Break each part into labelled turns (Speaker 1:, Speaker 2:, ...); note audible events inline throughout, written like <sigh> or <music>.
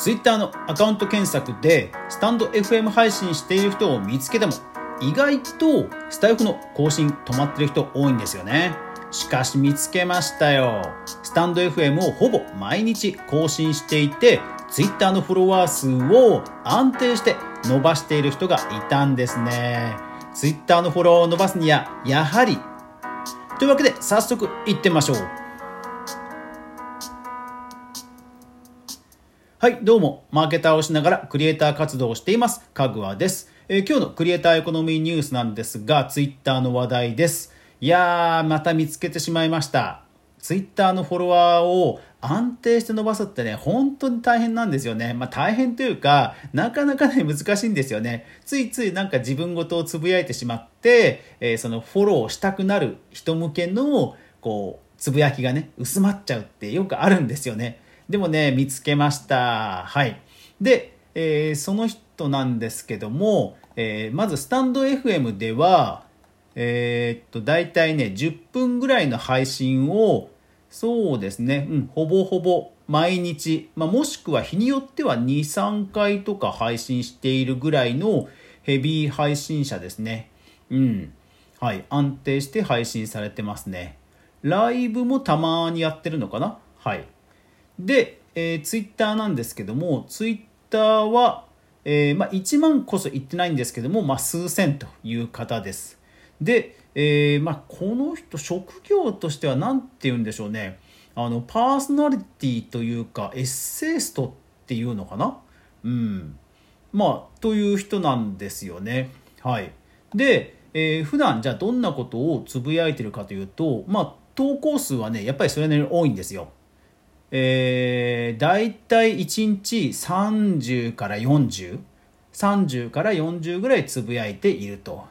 Speaker 1: Twitter のアカウント検索でスタンド FM 配信している人を見つけても意外とスタイフの更新止まってる人多いんですよね。しかし見つけましたよ。スタンド FM をほぼ毎日更新していて Twitter のフォロワー数を安定して伸ばしている人がいたんですね。Twitter のフォロワーを伸ばすにはやはり。というわけで早速行ってみましょう。はいどうもマーケターをしながらクリエイター活動をしていますかぐわですえー、今日のクリエイターエコノミーニュースなんですが、ツイッターの話題です。いやー、また見つけてしまいました。ツイッターのフォロワーを安定して伸ばすってね、本当に大変なんですよね。まあ大変というか、なかなかね、難しいんですよね。ついついなんか自分ごとをつぶやいてしまって、えー、そのフォローしたくなる人向けの、こう、つぶやきがね、薄まっちゃうってよくあるんですよね。でもね、見つけました。はい。で、えー、その人なんですけども、えー、まずスタンド FM では、えー、っと、大体ね、10分ぐらいの配信を、そうですね、うん、ほぼほぼ毎日、まあ、もしくは日によっては2、3回とか配信しているぐらいのヘビー配信者ですね。うん。はい、安定して配信されてますね。ライブもたまにやってるのかな？はい。で、えー、ツイッターなんですけども、ツイッターは、えー、まあ、1万こそ言ってないんですけども、まあ、数千という方です。で、えー、まあ、この人職業としては何て言うんでしょうね。あのパーソナリティというかエッセイストっていうのかな。うん。まあという人なんですよね。はい。で、えー、普段じゃあどんなことをつぶやいてるかというとまあ投稿数はねやっぱりそれなりに多いんですよ。えー、大体1日30から4030から40ぐらいつぶやいていると。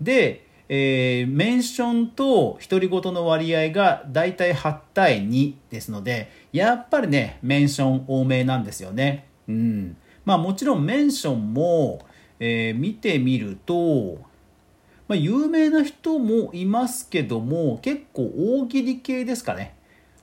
Speaker 1: で、えー、メンションと独り言の割合が大体8対2ですのでやっぱりねメンション多めなんですよね。うん。まあもちろんメンションも、えー、見てみるとまあ、有名な人もいますけども結構大喜利系ですかね。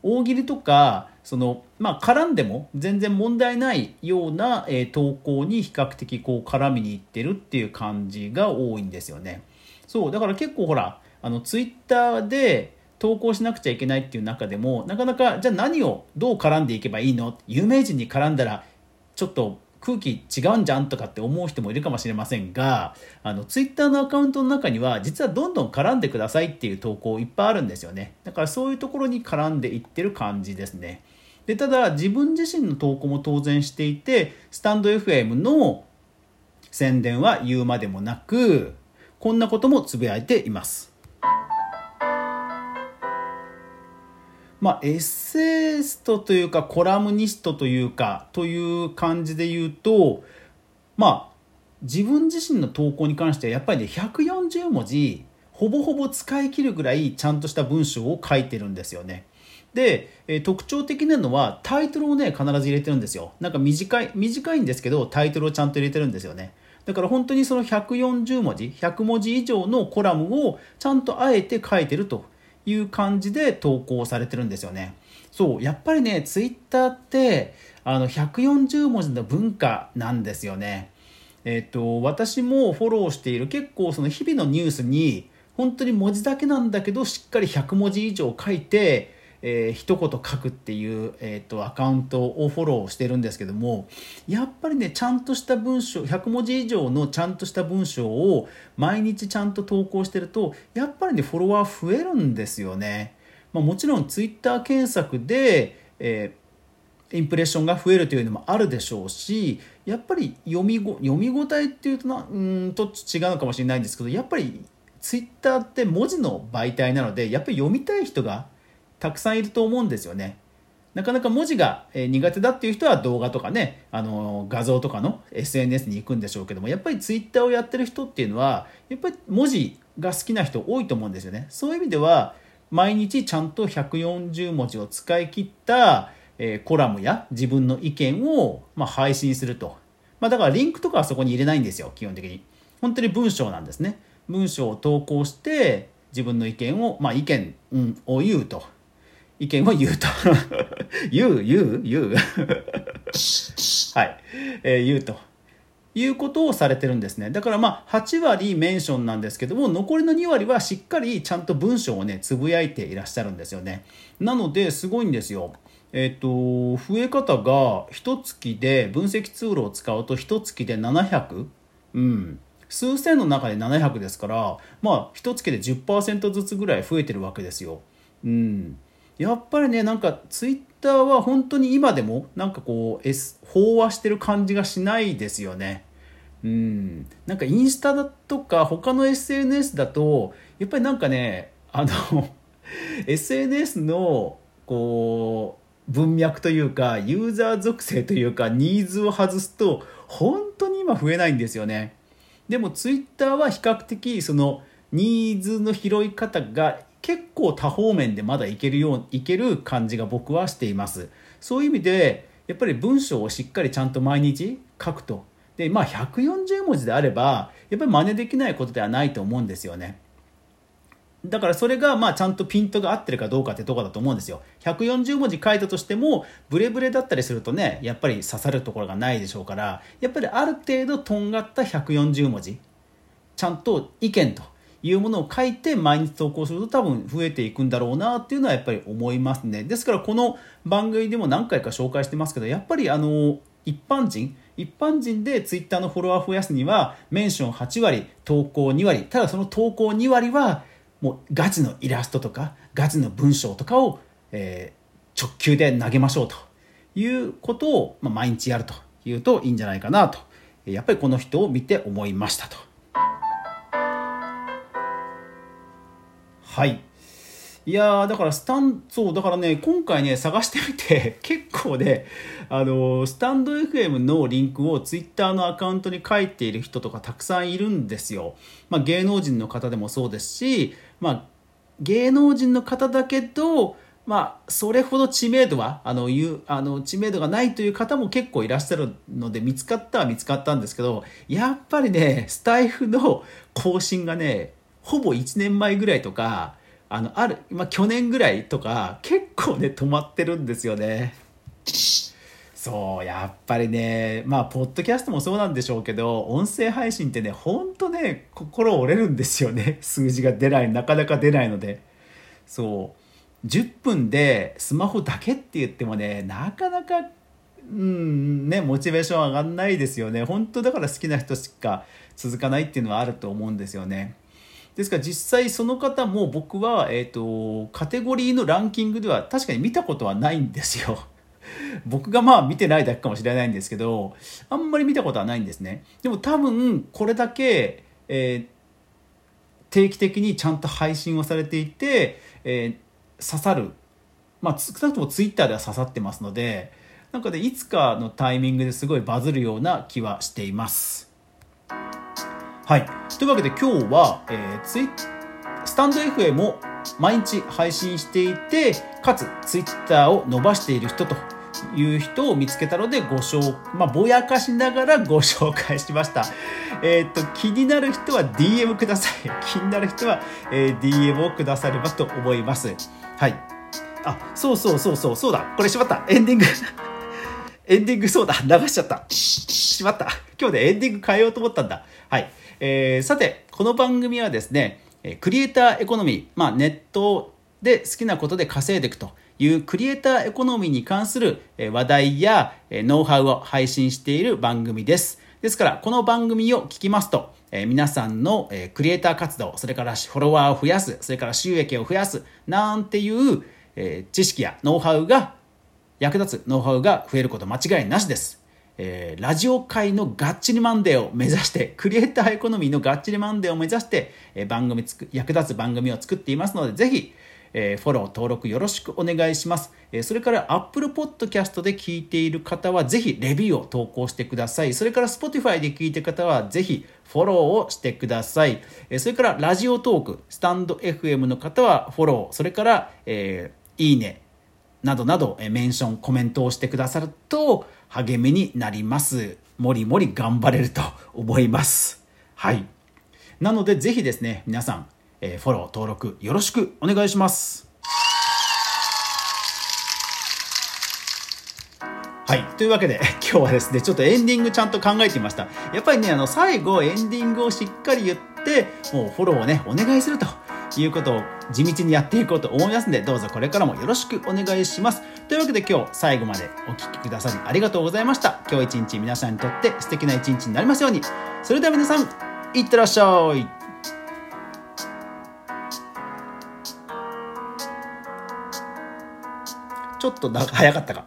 Speaker 1: 大喜利とかその、まあ、絡んでも全然問題ないような、えー、投稿に比較的こう絡みにいってるっていう感じが多いんですよね。そうだから結構ほらあのツイッターで投稿しなくちゃいけないっていう中でもなかなかじゃあ何をどう絡んでいけばいいの？有名人に絡んだらちょっと空気違うんじゃんとかって思う人もいるかもしれませんがあのツイッターのアカウントの中には実はどんどん絡んでくださいっていう投稿いっぱいあるんですよね。だからそういうところに絡んでいってる感じですね。でただ自分自身の投稿も当然していてスタンド FM の宣伝は言うまでもなくこんなこともつぶやいています。まあ、エッセイストというかコラムニストというかという感じで言うとまあ自分自身の投稿に関してはやっぱりね140文字ほぼほぼ使い切るぐらいちゃんとした文章を書いてるんですよね。で、えー、特徴的なのはタイトルをね必ず入れてるんですよ。なんか短い短いんですけどタイトルをちゃんと入れてるんですよね。だから本当にその140文字100文字以上のコラムをちゃんとあえて書いてるという感じで投稿されてるんですよね。そうやっぱりねツイッターってあの140文字の文化なんですよね。えっ、と私もフォローしている結構その日々のニュースに本当に文字だけなんだけどしっかり100文字以上書いてえー、一言書くっていう、えーと、アカウントをフォローしてるんですけどもやっぱりねちゃんとした文章100文字以上のちゃんとした文章を毎日ちゃんと投稿してるとやっぱりねフォロワー増えるんですよね。まあ、もちろんツイッター検索で、えー、インプレッションが増えるというのもあるでしょうしやっぱり読みご読み応えっていうとなうんと違うのかもしれないんですけどやっぱりツイッターって文字の媒体なのでやっぱり読みたい人がたくさんいると思うんですよね。なかなか文字が苦手だっていう人は動画とかね、あの画像とかの SNS に行くんでしょうけども、やっぱり Twitter をやってる人っていうのは、やっぱり文字が好きな人多いと思うんですよね。そういう意味では、毎日ちゃんと140文字を使い切った、コラムや自分の意見を、ま配信すると。まあ、だからリンクとかはそこに入れないんですよ、基本的に。本当に文章なんですね。文章を投稿して、自分の意見を、まあ、意見、を言うと。意見を言うと <laughs> 言う言う言う <laughs> はい、えー、言うと。いうことをされてるんですね。だからまあ8割メンションなんですけども残りの2割はしっかりちゃんと文章をねつぶやいていらっしゃるんですよね。なのですごいんですよ。えっ、ー、と増え方が1月で分析ツールを使うと1月で700、うん、数千の中で700ですからまあ1月で10%ずつぐらい増えてるわけですよ。うん、やっぱりねなんかツイッターは本当に今でもなんかこう、S、飽和してる感じがしないですよね。うん、なんかインスタだとか他の SNS だとやっぱりなんかねあの <laughs> SNS のこう文脈というかユーザー属性というかニーズを外すと本当に今増えないんですよね。でもツイッターは比較的そのニーズの拾い方が結構多方面でまだいけるよういける感じが僕はしています。そういう意味でやっぱり文章をしっかりちゃんと毎日書くと。でまあ140文字であればやっぱり真似できないことではないと思うんですよね。だからそれがまあちゃんとピントが合ってるかどうかってとこだと思うんですよ。140文字書いたとしてもブレブレだったりするとねやっぱり刺さるところがないでしょうからやっぱりある程度とんがった140文字ちゃんと意見というものを書いて毎日投稿すると多分増えていくんだろうなっていうのはやっぱり思いますねですからこの番組でも何回か紹介してますけどやっぱりあの一般人一般人でツイッターのフォロワー増やすにはメンション8割投稿2割ただその投稿2割はもうガチのイラストとかガチの文章とかを、えー、直球で投げましょうということを、まあ、毎日やるというといいんじゃないかなとやっぱりこの人を見て思いましたと。はい。いやだからスタンそうだからね今回ね探してみて <laughs> 結構ねあのスタンド FM のリンクをツイッターのアカウントに書いている人とかたくさんいるんですよ、まあ、芸能人の方でもそうですし、まあ、芸能人の方だけどまあ、それほど知名度はあのいうあの知名度がないという方も結構いらっしゃるので見つかったは見つかったんですけどやっぱりねスタイフの更新がねほぼ1年前ぐらいとかあのある、まあ、去年ぐらいとか結構ね止まってるんですよね。そうやっぱりねまあポッドキャストもそうなんでしょうけど音声配信ってねほんとね心折れるんですよね。数字が出ないなかなか出ないので。そう。10分でスマホだけって言ってもねなかなかうんねモチベーション上がんないですよね。本当だから好きな人しか続かないっていうのはあると思うんですよね。ですから実際その方も僕は、えーと、カテゴリーのランキングでは確かに見たことはないんですよ。<laughs> 僕がまあ見てないだけかもしれないんですけどあんまり見たことはないんですね。でも多分これだけ、えー、定期的にちゃんと配信をされていて、えー、刺さる、まあ、少なくともツイッターでは刺さってますのでなんかでいつかのタイミングですごいバズるような気はしています。はい。というわけで今日は、えー、ツイスタンド FM を毎日配信していて、かつツイッターを伸ばしている人という人を見つけたのでご紹まあ、ぼやかしながら <laughs> ご紹介しました。えっ、と、気になる人は DM ください。<laughs> 気になる人は、えー、DM をくださればと思います。はい。あ、そうそうそうそう、そうだ。これしまった。エンディング。<laughs> エンディングそうだ。流しちゃった。しまった。今日でエンディング変えようと思ったんだ。はい。えー、さて、この番組はですね、クリエイターエコノミー、まあ、ネットで好きなことで稼いでいくというクリエイターエコノミーに関する話題やノウハウを配信している番組です。ですから、この番組を聞きますと、え皆さんの、えクリエイター活動、それからフォロワーを増やす、それから収益を増やす、なんていう、え知識やノウハウが役立つノウハウが増えること間違いなしです。えー、ラジオ界のがっちりマンデーを目指して、クリエイターエコノミーのがっちりマンデーを目指して、えー、番組つく、役立つ番組を作っていますので、ぜひ、えー、フォロー、登録よろしくお願いします。え、それから Apple Podcast で聞いている方は、ぜひレビューを投稿してください。それから Spotify で聞いている方は、ぜひフォローをしてください。え、それからラジオトーク、スタンド FM の方はフォロー、それから、え、いいね、などなど、えメンション、コメントをしてくださると、励みになります。もりもり頑張れると思います。はい。なので、ぜひですね、皆さん、えフォロー、登録よろしくお願いします。はい。というわけで、<laughs> 今日はですね、ちょっとエンディングちゃんと考えてみました。やっぱりね、あの、最後、エンディングをしっかり言って、もうフォローをね、お願いするということを地道にやっていこうと思いますので、どうぞこれからもよろしくお願いします。というわけで今日最後までお聴きくださりありがとうございました。今日一日皆さんにとって素敵な一日になりますように。それでは皆さん、いってらっしゃい。ちょっと早かったか